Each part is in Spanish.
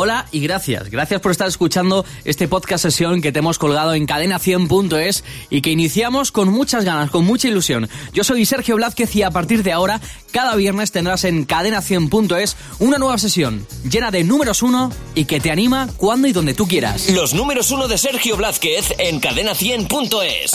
Hola y gracias. Gracias por estar escuchando este podcast sesión que te hemos colgado en cadena100.es y que iniciamos con muchas ganas, con mucha ilusión. Yo soy Sergio Blázquez y a partir de ahora, cada viernes tendrás en cadena100.es una nueva sesión llena de números uno y que te anima cuando y donde tú quieras. Los números uno de Sergio Blázquez en cadena100.es.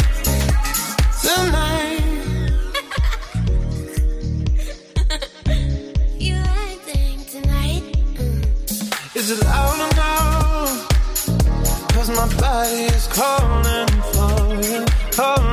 Cause my body is calling for you, calling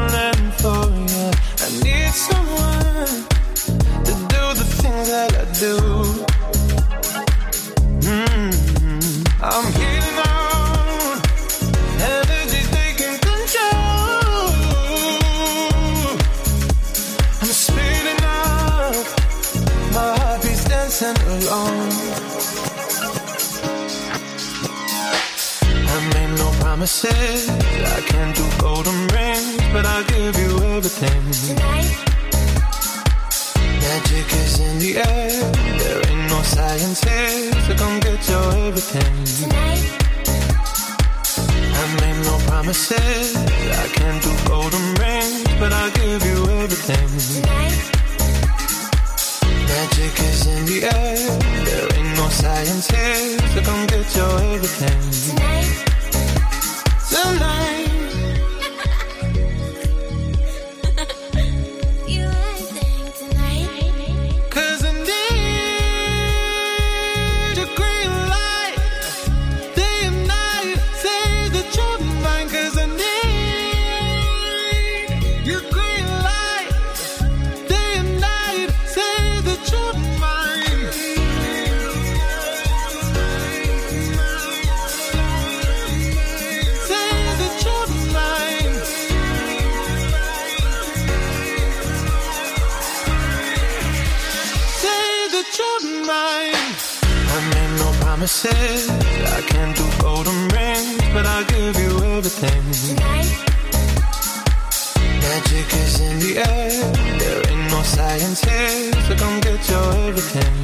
Here, so come get your everything.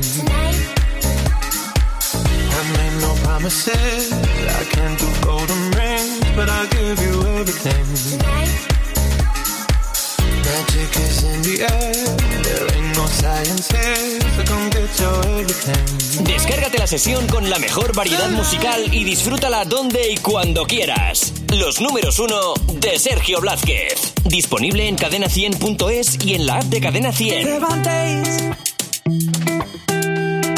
I made no promises. I can't do golden rings, but I'll give you everything. Magic is in the air. Descárgate la sesión con la mejor variedad musical y disfrútala donde y cuando quieras. Los números uno de Sergio Blázquez. Disponible en cadena100.es y en la app de Cadena 100. There are days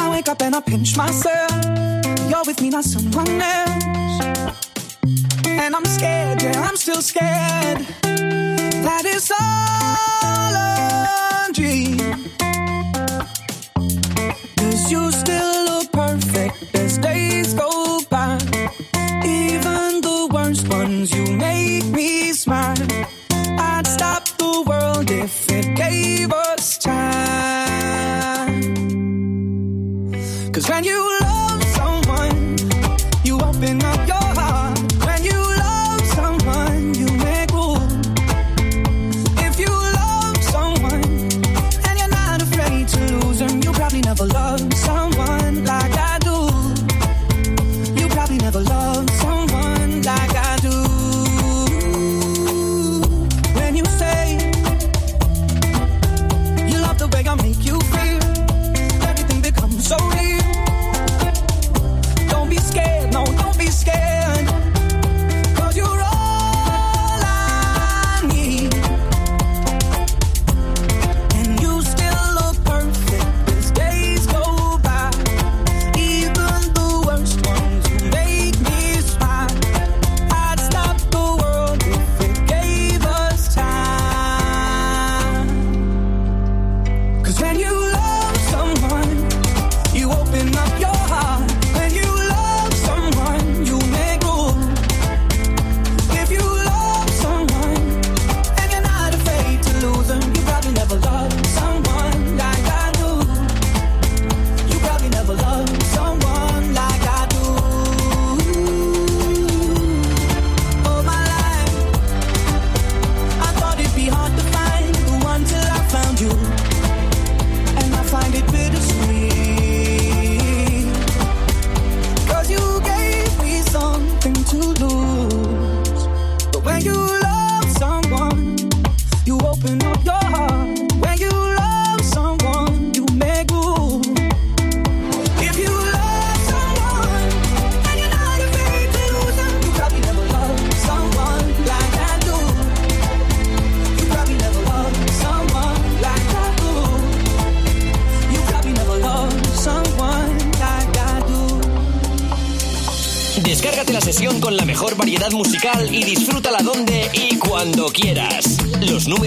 I wake up and I pinch myself. You're with me, not someone else. And I'm scared, yeah, I'm still scared. That is all a dream.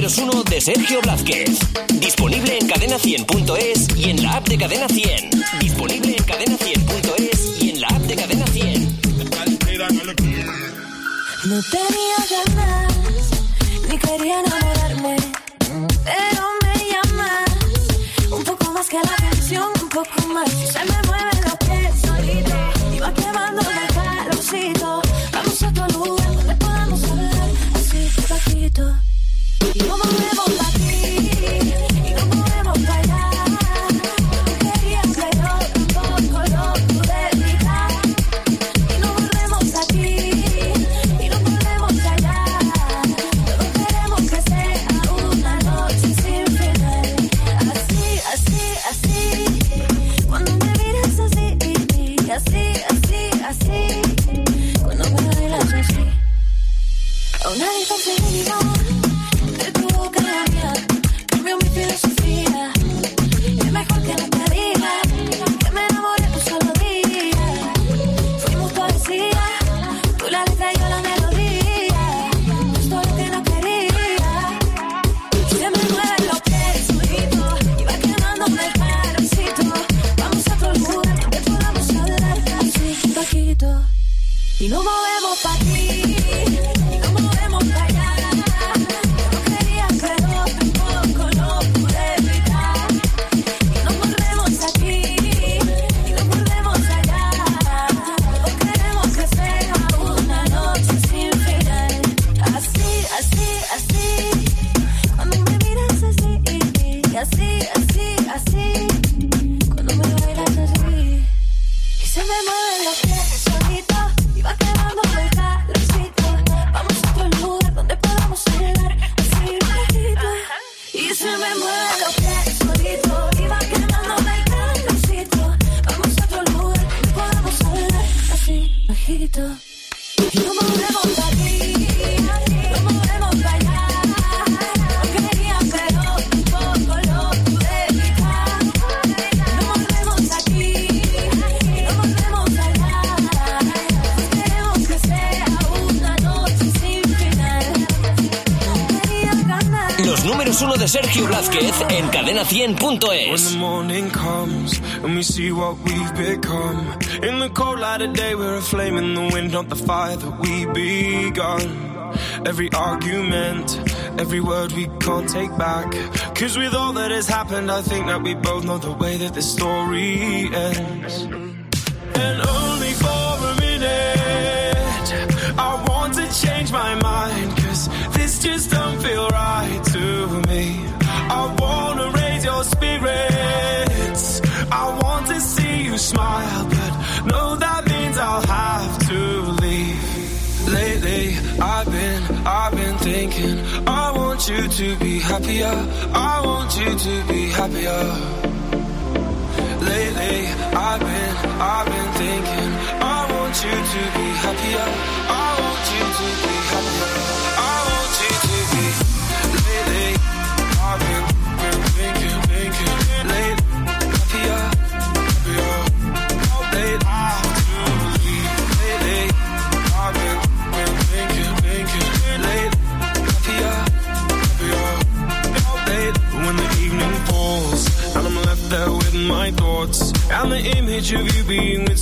menos uno de Sergio Blázquez. Disponible en cadena100.es y en la app de Cadena 100. Disponible en cadena100.es y en la app de Cadena 100. No tenía ganas, ni quería enamorarme, pero me llamas un poco más que la canción, un poco más 100.es. morning comes and we see what we've become. In the cold light of day, we're a flame in the wind, not the fire that we begun. Every argument, every word we can't take back. Cause with all that has happened, I think that we both know the way that this story ends. And only for you to be happier. I want you to be happier. Lately, I've been, I've been thinking. I want you to be happier. I want.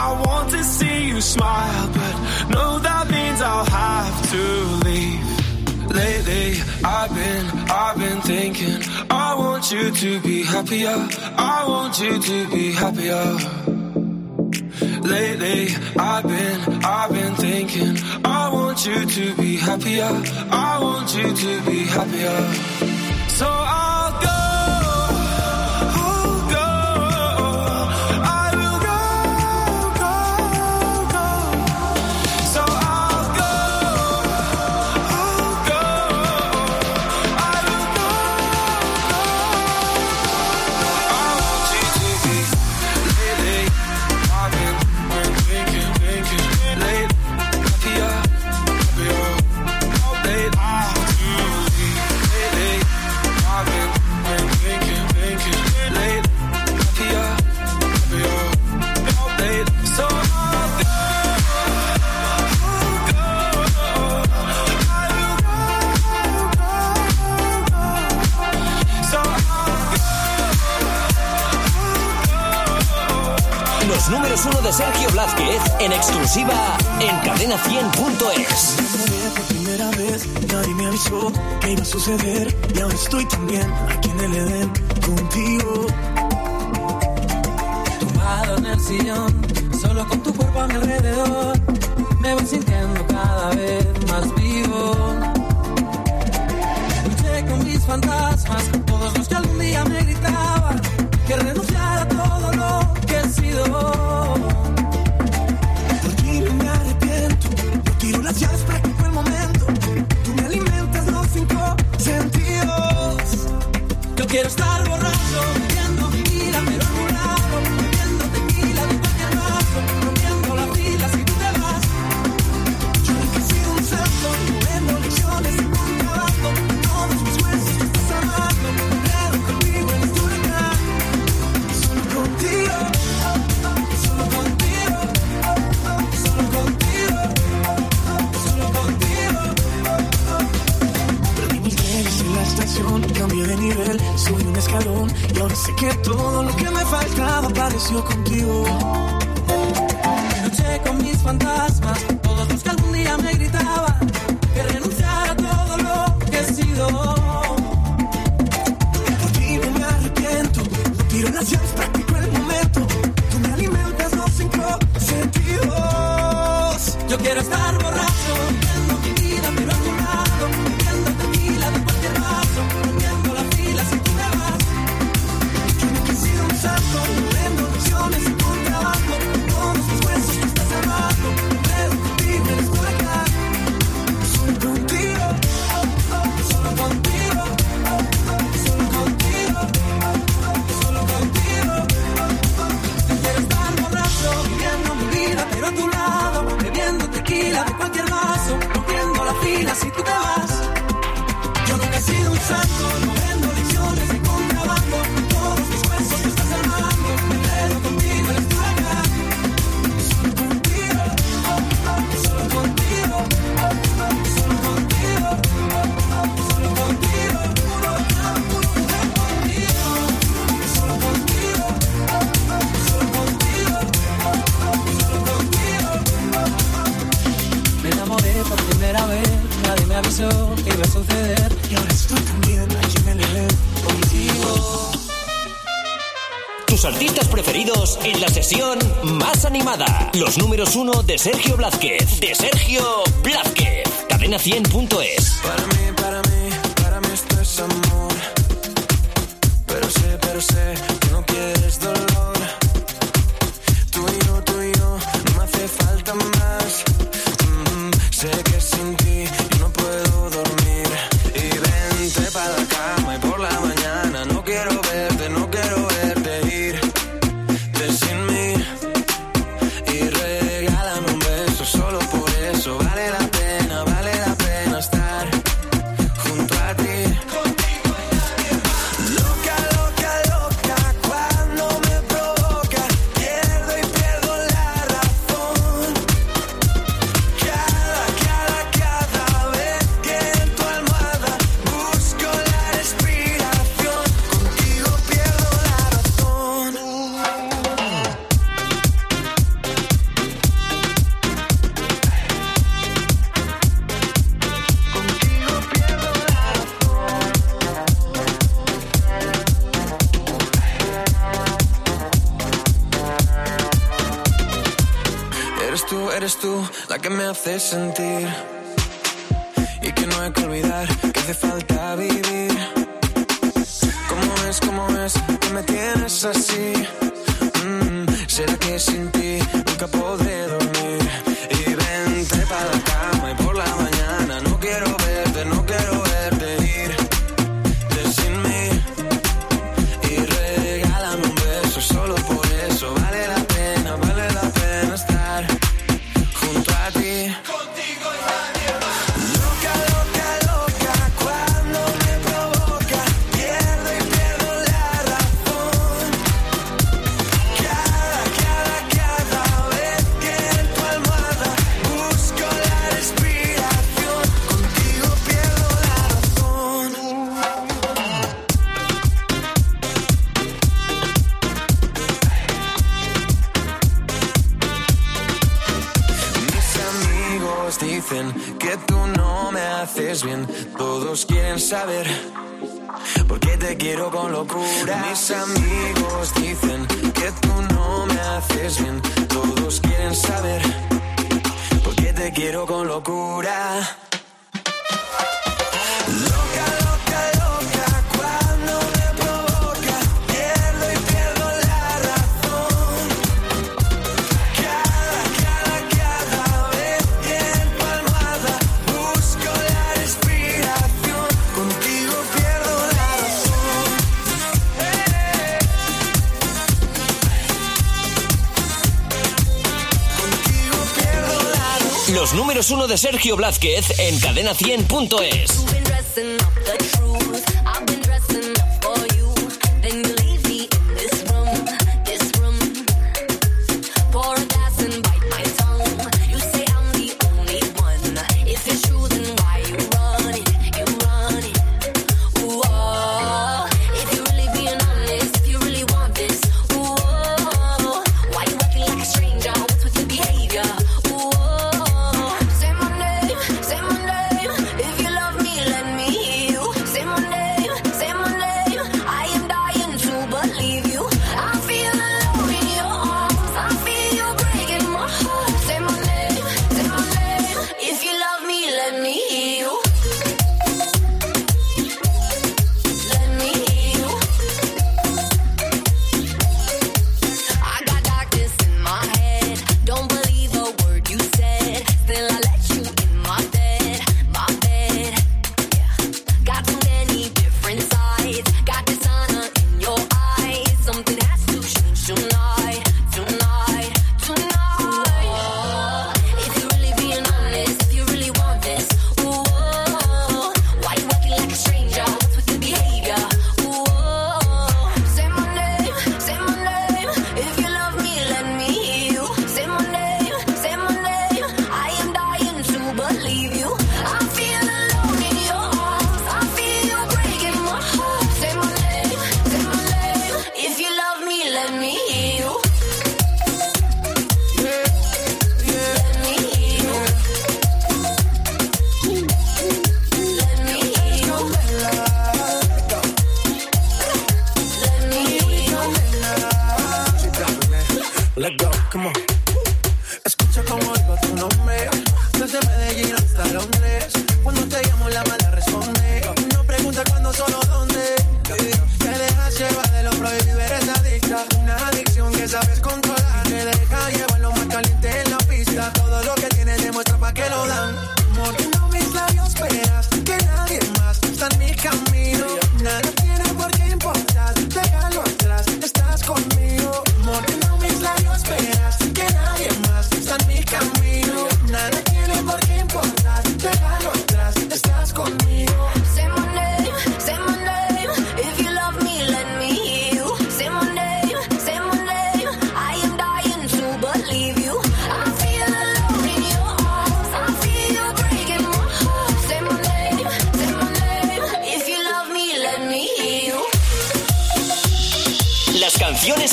I want to see you smile, but no, that means I'll have to leave. Lately, I've been, I've been thinking, I want you to be happier, I want you to be happier. Lately, I've been, I've been thinking, I want you to be happier, I want you to be happier. So I'll go. Los números uno de Sergio Blázquez en exclusiva en cadena100.es. Por primera vez nadie me avisó que iba a suceder y ahora estoy también aquí en el Edén contigo. tumbado en el sillón, solo con tu cuerpo a mi alrededor, me voy sintiendo cada vez más vivo. Luché con mis fantasmas, todos los que algún día me gritaban que renunciara a todo lo Por ti no me arrepiento, yo tiro las llaves, practico el momento. Tú me alimentas los cinco sentidos. Yo quiero estar en la sesión más animada. Los números uno de Sergio Blázquez. De Sergio Blázquez. Cadena100.es. me tienes así. Mm, ¿Será que sin dicen que tú no me haces bien. Todos quieren saber por qué te quiero con locura. Mis amigos dicen que tú no me haces bien. Todos quieren saber por qué te quiero con locura. los números uno de Sergio Blázquez en cadena100.es.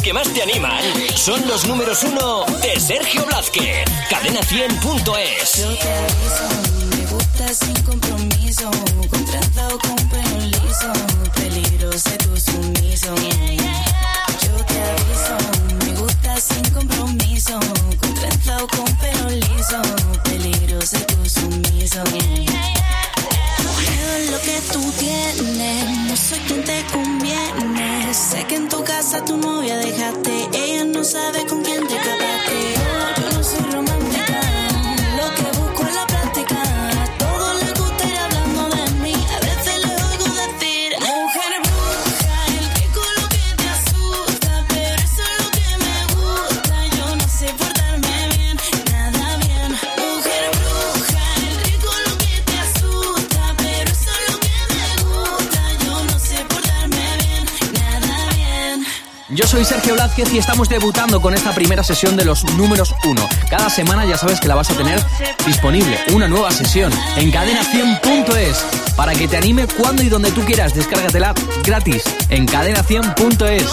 que más te animan son los números uno de Sergio Blázquez. Cadena100.es. Yo te aviso, me gusta sin compromiso. Contratado con pelo liso. Peligroso tu sumiso. a tu novia dejaste. Ella no sabe con quién te casaste. Vázquez y estamos debutando con esta primera sesión de los números 1. Cada semana ya sabes que la vas a tener disponible, una nueva sesión en cadena100.es para que te anime cuando y donde tú quieras. Descárgatela gratis en cadena100.es.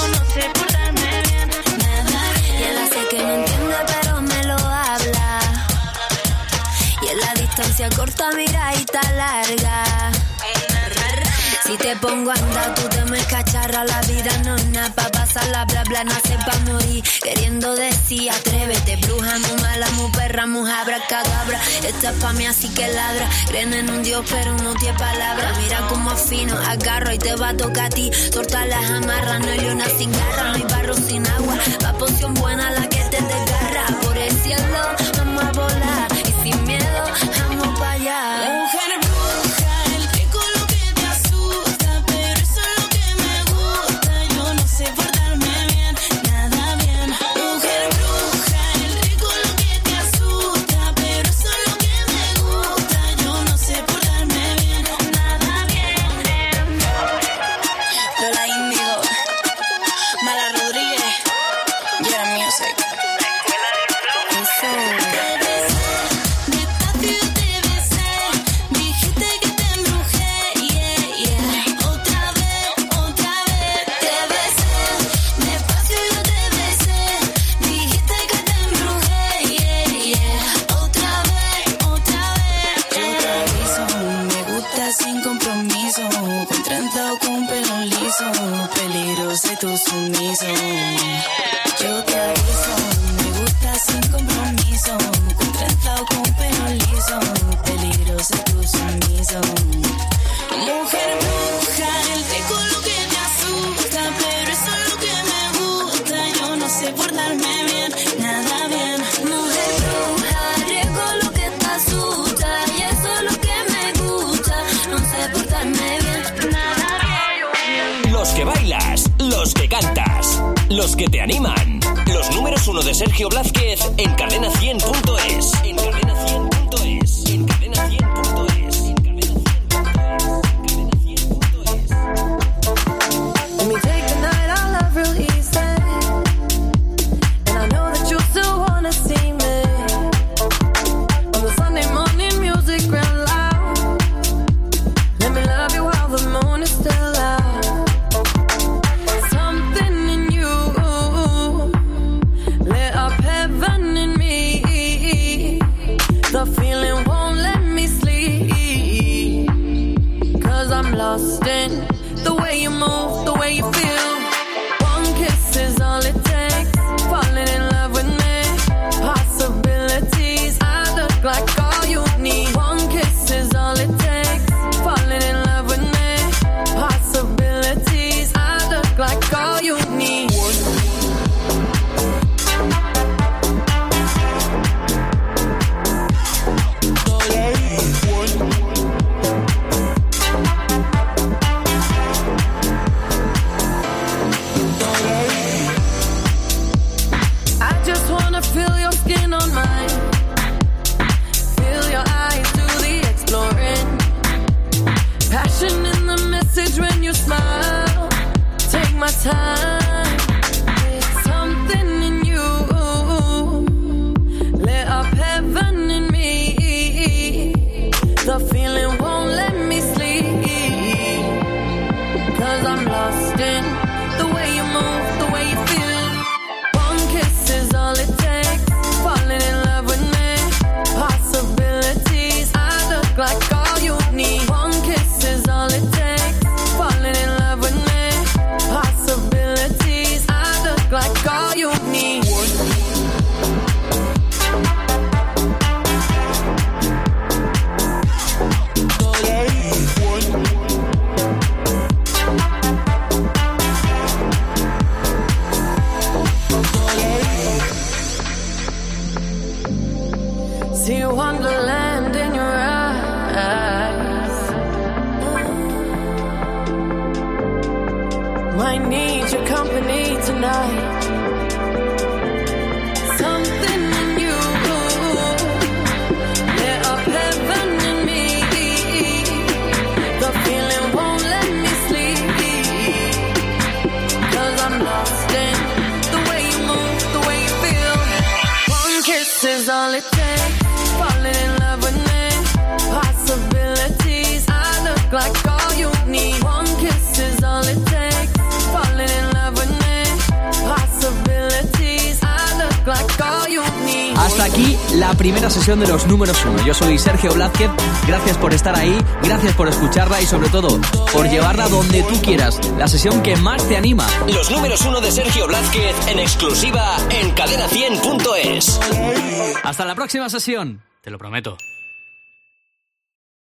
Corta mira y larga si te pongo a andar, tú te me cacharra. La vida no es nada pa' pasarla, bla, bla, nace pa' morir. Queriendo decir, atrévete, bruja, muy mala, muy perra, mujabra, cadabra. Esta es pa' mí, así que ladra. Creen en un dios, pero no tiene palabra. Mira como afino, agarro y te va a tocar a ti. Torta las amarras, no hay una sin garra, no hay barro sin agua. Va poción buena, la que te desgarra. que bailas, los que cantas, los que te animan. Los números uno de Sergio Blázquez en cadena100.es. En I'm lost in la primera sesión de los números uno. Yo soy Sergio Blázquez, gracias por estar ahí, gracias por escucharla y sobre todo por llevarla donde tú quieras, la sesión que más te anima. Los números uno de Sergio Blázquez en exclusiva en cadena100.es. Hasta la próxima sesión, te lo prometo.